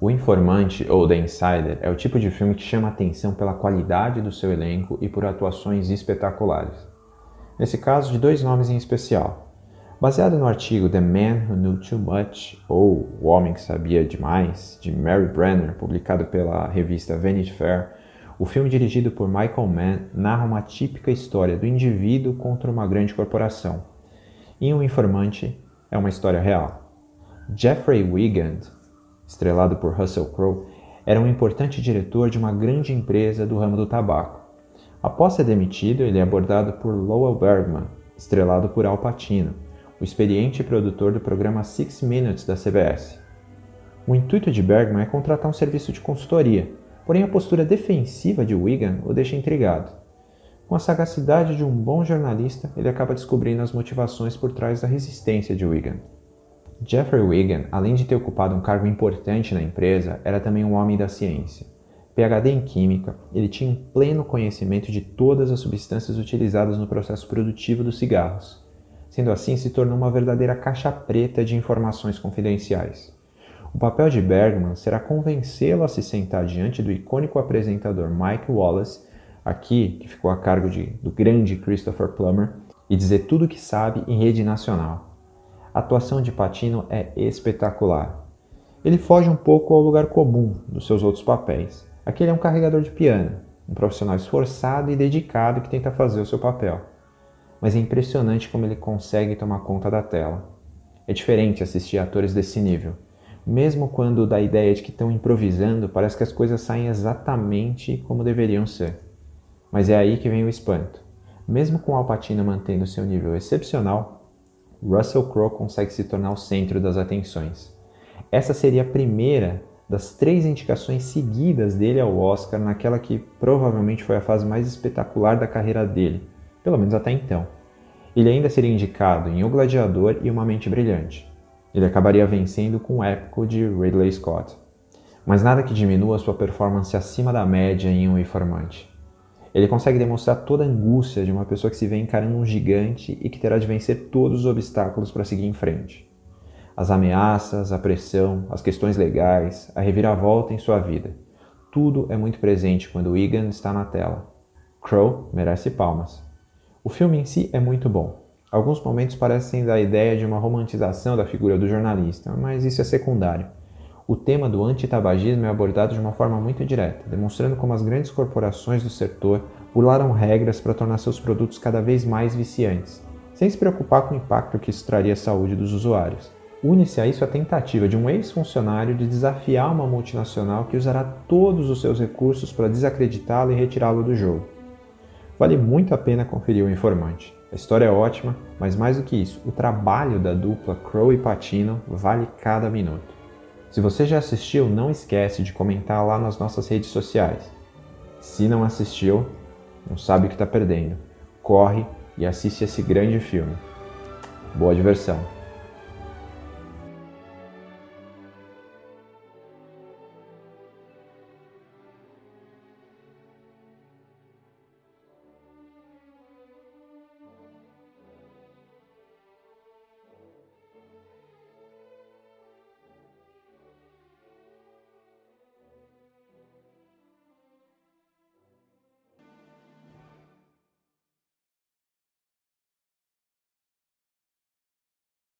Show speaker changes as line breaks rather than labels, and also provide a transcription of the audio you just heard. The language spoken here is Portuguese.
O Informante ou The Insider é o tipo de filme que chama atenção pela qualidade do seu elenco e por atuações espetaculares. Nesse caso, de dois nomes em especial. Baseado no artigo The Man Who Knew Too Much ou O Homem que Sabia Demais, de Mary Brenner, publicado pela revista Vanity Fair, o filme dirigido por Michael Mann narra uma típica história do indivíduo contra uma grande corporação. E O Informante é uma história real. Jeffrey Wigand estrelado por Russell Crowe, era um importante diretor de uma grande empresa do ramo do tabaco. Após ser demitido, ele é abordado por Lowell Bergman, estrelado por Al Pacino, o experiente produtor do programa Six Minutes da CBS. O intuito de Bergman é contratar um serviço de consultoria, porém a postura defensiva de Wigan o deixa intrigado. Com a sagacidade de um bom jornalista, ele acaba descobrindo as motivações por trás da resistência de Wigan. Jeffrey Wigan, além de ter ocupado um cargo importante na empresa, era também um homem da ciência. PhD em Química, ele tinha um pleno conhecimento de todas as substâncias utilizadas no processo produtivo dos cigarros. Sendo assim, se tornou uma verdadeira caixa preta de informações confidenciais. O papel de Bergman será convencê-lo a se sentar diante do icônico apresentador Mike Wallace, aqui que ficou a cargo de, do grande Christopher Plummer, e dizer tudo o que sabe em rede nacional. A atuação de Patino é espetacular. Ele foge um pouco ao lugar comum dos seus outros papéis. Aqui ele é um carregador de piano, um profissional esforçado e dedicado que tenta fazer o seu papel. Mas é impressionante como ele consegue tomar conta da tela. É diferente assistir atores desse nível. Mesmo quando dá a ideia de que estão improvisando, parece que as coisas saem exatamente como deveriam ser. Mas é aí que vem o espanto. Mesmo com Al Pacino mantendo seu nível excepcional, Russell Crowe consegue se tornar o centro das atenções. Essa seria a primeira das três indicações seguidas dele ao Oscar naquela que provavelmente foi a fase mais espetacular da carreira dele, pelo menos até então. Ele ainda seria indicado em O Gladiador e Uma Mente Brilhante. Ele acabaria vencendo com o épico de Ridley Scott. Mas nada que diminua sua performance acima da média em Um Informante. Ele consegue demonstrar toda a angústia de uma pessoa que se vê encarando um gigante e que terá de vencer todos os obstáculos para seguir em frente. As ameaças, a pressão, as questões legais, a reviravolta em sua vida. Tudo é muito presente quando Egan está na tela. Crow merece palmas. O filme em si é muito bom. Alguns momentos parecem dar a ideia de uma romantização da figura do jornalista, mas isso é secundário o tema do antitabagismo é abordado de uma forma muito direta, demonstrando como as grandes corporações do setor burlaram regras para tornar seus produtos cada vez mais viciantes, sem se preocupar com o impacto que isso traria à saúde dos usuários. Une-se a isso a tentativa de um ex-funcionário de desafiar uma multinacional que usará todos os seus recursos para desacreditá-lo e retirá-lo do jogo. Vale muito a pena conferir o informante. A história é ótima, mas mais do que isso, o trabalho da dupla Crow e Patino vale cada minuto. Se você já assistiu, não esquece de comentar lá nas nossas redes sociais. Se não assistiu, não sabe o que está perdendo. Corre e assiste esse grande filme. Boa diversão!